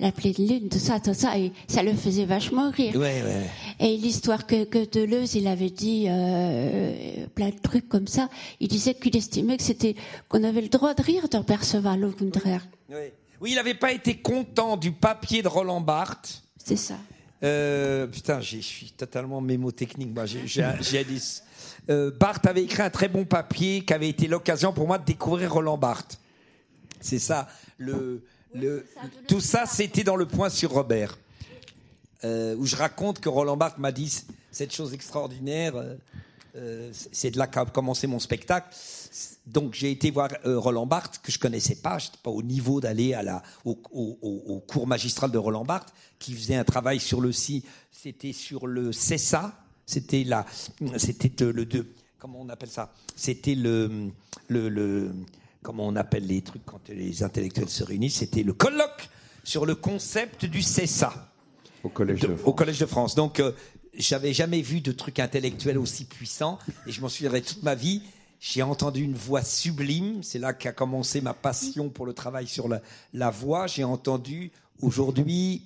la pleine lune, tout ça, tout ça, et ça le faisait vachement rire. Ouais, ouais. Et l'histoire que, que Deleuze, il avait dit euh, plein de trucs comme ça. Il disait qu'il estimait que c'était qu'on avait le droit de rire dans Perceval, au contraire. Oui. Oui, il n'avait pas été content du papier de Roland Barthes. C'est ça. Euh, putain, je suis totalement mémotechnique. Moi, un- j'ai dit- Euh, Barthes avait écrit un très bon papier qui avait été l'occasion pour moi de découvrir Roland Barthes. C'est ça. Le, le, tout ça, c'était dans le point sur Robert, euh, où je raconte que Roland Barthes m'a dit cette chose extraordinaire. euh, euh, c'est de là qu'a commencé mon spectacle. Donc j'ai été voir euh, Roland Barthes que je connaissais pas, j'étais pas au niveau d'aller à la au, au- au- au cours magistral de Roland Barthes qui faisait un travail sur le si c'était sur le CESA, c'était la c'était le deux comment on appelle ça? C'était le, le le comment on appelle les trucs quand les intellectuels se réunissent, c'était le colloque sur le concept du CESA Au collège de, de- au Collège de France. Donc, euh, j'avais jamais vu de truc intellectuel aussi puissant et je m'en souviendrai toute ma vie. J'ai entendu une voix sublime. C'est là qu'a commencé ma passion pour le travail sur la, la voix. J'ai entendu aujourd'hui,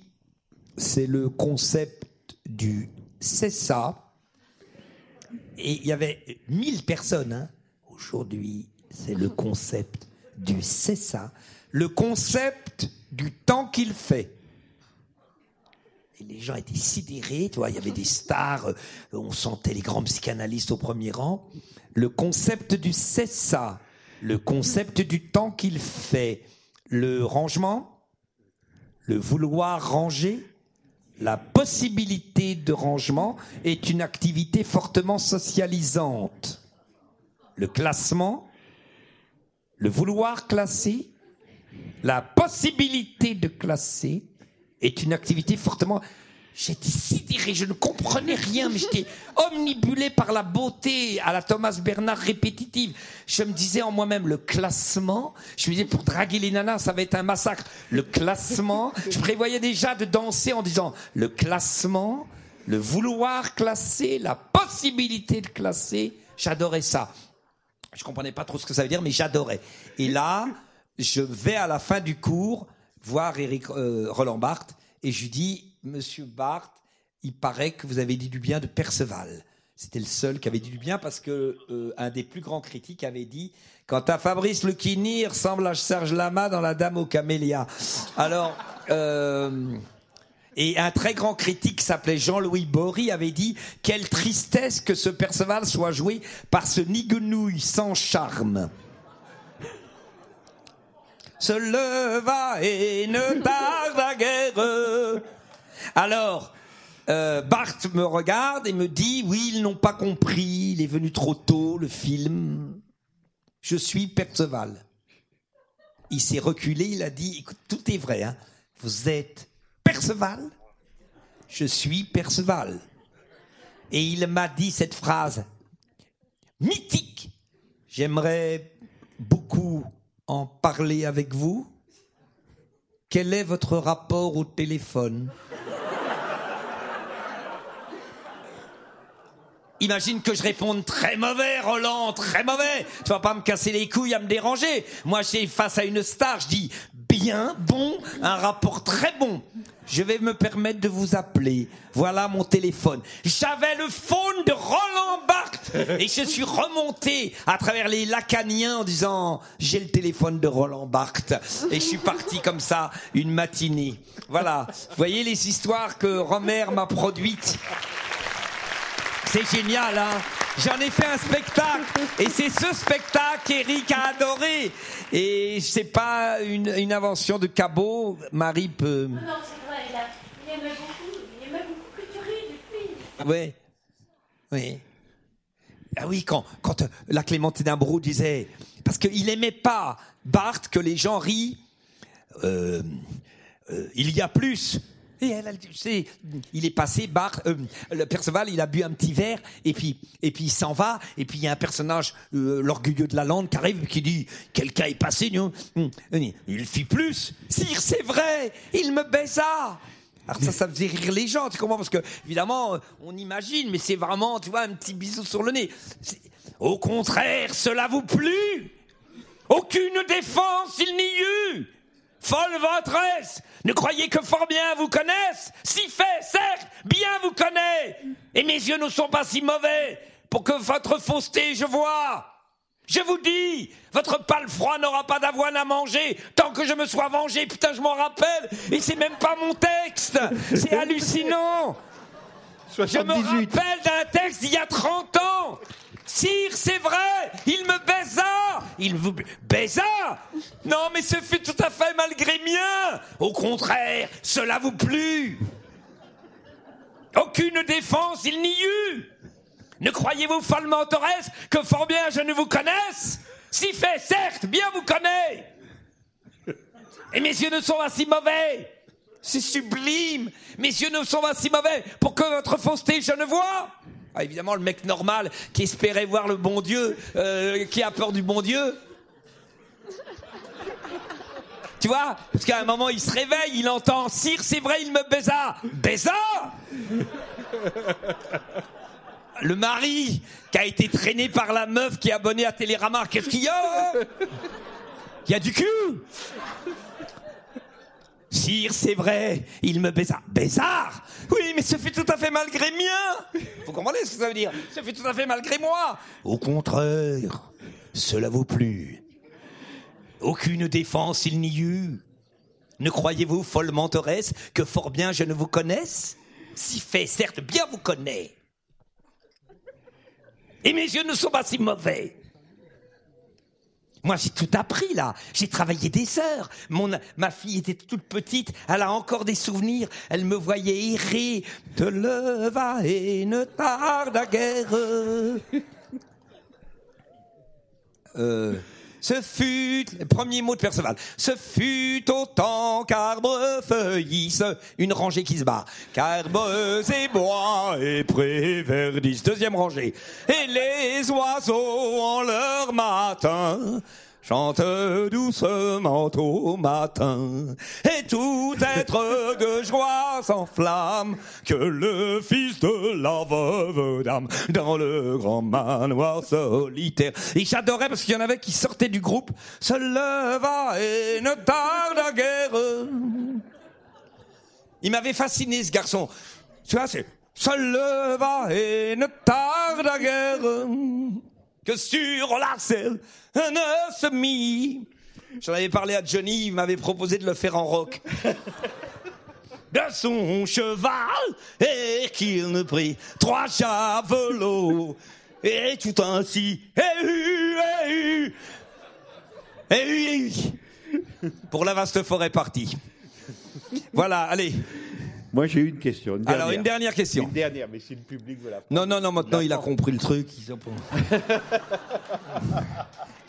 c'est le concept du CESA. Et il y avait 1000 personnes. hein. Aujourd'hui, c'est le concept du CESA. Le concept du temps qu'il fait. Les gens étaient sidérés, tu vois, il y avait des stars, euh, on sentait les grands psychanalystes au premier rang. Le concept du c'est ça, le concept du temps qu'il fait, le rangement, le vouloir ranger, la possibilité de rangement est une activité fortement socialisante. Le classement, le vouloir classer, la possibilité de classer est une activité fortement. J'étais sidéré, je ne comprenais rien, mais j'étais omnibulé par la beauté à la Thomas Bernard répétitive. Je me disais en moi-même, le classement, je me disais, pour draguer les nanas, ça va être un massacre. Le classement, je prévoyais déjà de danser en disant, le classement, le vouloir classer, la possibilité de classer, j'adorais ça. Je comprenais pas trop ce que ça veut dire, mais j'adorais. Et là, je vais à la fin du cours voir Eric euh, Roland Barthes et je lui dis, Monsieur Barthes, il paraît que vous avez dit du bien de Perceval. C'était le seul qui avait dit du bien parce que euh, un des plus grands critiques avait dit quant à Fabrice Lucchini, il ressemble à Serge Lama dans La Dame aux Camélias. Alors. Euh, et un très grand critique qui s'appelait Jean-Louis Bory avait dit Quelle tristesse que ce Perceval soit joué par ce nigenouille sans charme. Se leva et ne *laughs* tarda guère. Alors, euh, Barthes me regarde et me dit Oui, ils n'ont pas compris, il est venu trop tôt, le film. Je suis Perceval. Il s'est reculé, il a dit Écoute, tout est vrai, hein. Vous êtes Perceval Je suis Perceval. Et il m'a dit cette phrase mythique. J'aimerais beaucoup en parler avec vous. Quel est votre rapport au téléphone? Imagine que je réponde très mauvais, Roland, très mauvais. Tu vas pas me casser les couilles à me déranger. Moi, j'ai face à une star, je dis bien, bon, un rapport très bon. je vais me permettre de vous appeler. Voilà mon téléphone. J'avais le phone de Roland Barthes et je suis remonté à travers les lacaniens en disant j'ai le téléphone de Roland Barthes et je suis parti comme ça une matinée. Voilà. Voyez les histoires que Romer m'a produites. C'est génial, hein J'en ai fait un spectacle et c'est ce spectacle qu'Eric a adoré. Et c'est pas une, une invention de Cabot. Marie peut. Non, non, c'est vrai, il, a- il aimait beaucoup, il aimait beaucoup que tu ris depuis. Oui. Oui. Ah oui, quand, quand euh, la Clémentine Brou disait. Parce qu'il aimait pas Barthes que les gens rient. euh, euh, il y a plus. Et elle, il est passé, Barthes, euh, le Perceval, il a bu un petit verre, et puis, et puis il s'en va, et puis il y a un personnage, euh, l'orgueilleux de la lande, qui arrive, qui dit, quelqu'un est passé, non Hum, il fit plus. Sire, c'est vrai, il me baisa. Alors ça, ça faisait rire les gens, tu comprends Parce que, évidemment, euh, on imagine, mais c'est vraiment, tu vois, un petit bisou sur le nez. Au contraire, cela vous plut Aucune défense il n'y eut Folle ventresse Ne croyez que fort bien vous connaissent Si fait, certes, bien vous connaît Et mes yeux ne sont pas si mauvais pour que votre fausseté je vois je vous dis, votre pâle froid n'aura pas d'avoine à manger tant que je me sois vengé. Putain, je m'en rappelle. Et c'est même pas mon texte. C'est hallucinant. *laughs* Je me 78. rappelle d'un texte d'il y a 30 ans. Sire, c'est vrai, il me baisa. Il vous baisa Non, mais ce fut tout à fait malgré mien. Au contraire, cela vous plut. Aucune défense il n'y eut. Ne croyez-vous follement, Torres, que fort bien je ne vous connaisse? Si fait, certes, bien vous connais. Et mes yeux ne sont pas si mauvais. C'est sublime. Mes yeux ne sont pas si mauvais pour que votre fausseté je ne vois. Ah, évidemment, le mec normal qui espérait voir le bon Dieu, euh, qui a peur du bon Dieu. Tu vois Parce qu'à un moment, il se réveille, il entend Sire, c'est vrai, il me baisa. Baisa Le mari qui a été traîné par la meuf qui est abonnée à Télérama. Qu'est-ce qu'il y a? Il y a du cul Sire, c'est vrai, il me baisa. Baisard? Oui, mais ce fut tout à fait malgré mien Vous comprenez ce que ça veut dire? Ce fut tout à fait malgré moi Au contraire, cela vaut plus. Aucune défense il n'y eut. Ne croyez-vous, folle mentoresse, que fort bien je ne vous connaisse? Si fait, certes, bien vous connais. Et mes yeux ne sont pas si mauvais. Moi, j'ai tout appris là. J'ai travaillé des heures. Mon, ma fille était toute petite. Elle a encore des souvenirs. Elle me voyait errer. Te leva et ne tarde à guère. *laughs* Euh, ce fut, premier mot de Perceval, ce fut autant qu'arbres feuillissent, une rangée qui se bat, qu'arbres et bois et prés verdissent, deuxième rangée, et les oiseaux en leur matin chantent doucement au matin, et tout être de joie s'enflamme, que le fils de la veuve dame, dans le grand manoir solitaire. Et j'adorais parce qu'il y en avait qui sortaient du groupe, se leva et ne tarda guère. Il m'avait fasciné ce garçon. Tu vois, c'est se leva et ne tarda guère que sur la selle se mit. J'en avais parlé à Johnny, il m'avait proposé de le faire en rock. *laughs* De son cheval et qu'il ne prit trois javelots et tout ainsi. Et hu, et hu, et hu. Pour la vaste forêt partie. Voilà, allez. Moi, j'ai une question. Une Alors, une dernière question. Une dernière, mais si le public veut la prendre. Non, non, non, maintenant il a compris le truc. *laughs*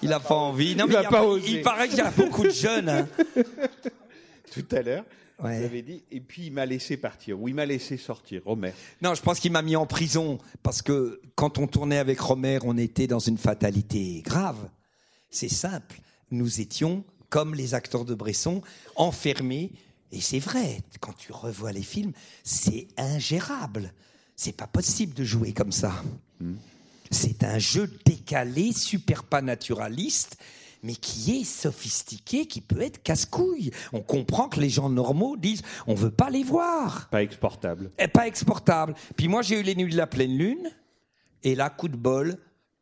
Il a pas, envie. Non, Il mais va il, y a- pas oser. il paraît qu'il y a beaucoup de jeunes. hein. *laughs* Tout à l'heure, Ouais. vous avez dit, et puis il m'a laissé partir, ou il m'a laissé sortir, Romer. Non, je pense qu'il m'a mis en prison parce que quand on tournait avec Romer, on était dans une fatalité grave. C'est simple. Nous étions, comme les acteurs de Bresson, enfermés. Et c'est vrai, quand tu revois les films, c'est ingérable. C'est pas possible de jouer comme ça. C'est un jeu décalé, super pas naturaliste, mais qui est sophistiqué, qui peut être casse-couille. On comprend que les gens normaux disent on veut pas les voir. Pas exportable. Et pas exportable. Puis moi, j'ai eu les nuits de la pleine lune, et là, coup de bol,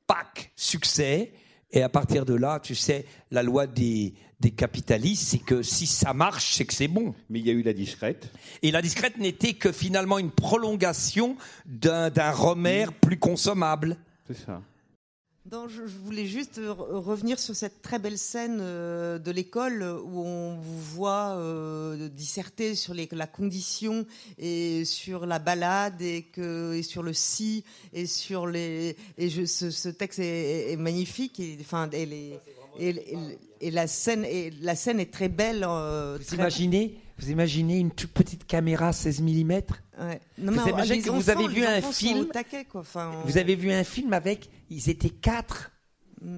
pack, succès. Et à partir de là, tu sais, la loi des, des capitalistes, c'est que si ça marche, c'est que c'est bon. Mais il y a eu la discrète. Et la discrète n'était que finalement une prolongation d'un d'un Romer plus consommable. C'est ça. Non, je, je voulais juste re- revenir sur cette très belle scène euh, de l'école où on vous voit euh, disserter sur les, la condition et sur la balade et, que, et sur le si et sur les et je, ce, ce texte est, est magnifique et enfin elle est- et, et- et la scène et la scène est très belle. euh, Vous très- imaginez, vous imaginez une toute petite caméra 16 mm Ouais. Non, Vous mais, imaginez que vous avez vu un film au taquet, quoi. Enfin, on- Vous avez vu un film avec, ils étaient quatre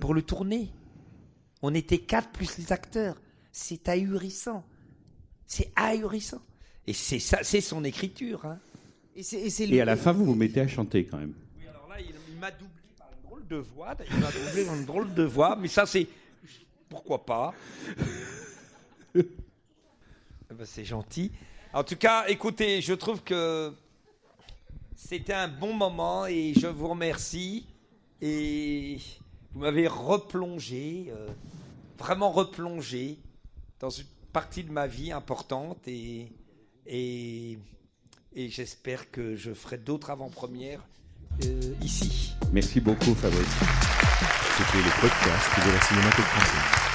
pour le tourner. On était quatre plus les acteurs. C'est ahurissant. C'est ahurissant. Et c'est ça, c'est son écriture. Hein. Et, c'est- et c'est Et le- à la fin, vous vous mettez à chanter quand même. Oui, alors là, il, il m'a doublé par une drôle de voix. Il m'a doublé dans une drôle de voix, mais ça, c'est. Pourquoi pas *laughs* ben, C'est gentil. En tout cas, écoutez, je trouve que c'était un bon moment et je vous remercie. Et vous m'avez replongé, euh, vraiment replongé dans une partie de ma vie importante et, et, et j'espère que je ferai d'autres avant-premières euh, ici. Merci beaucoup, Fabrice. C'était le podcast de la Cinémathèque française.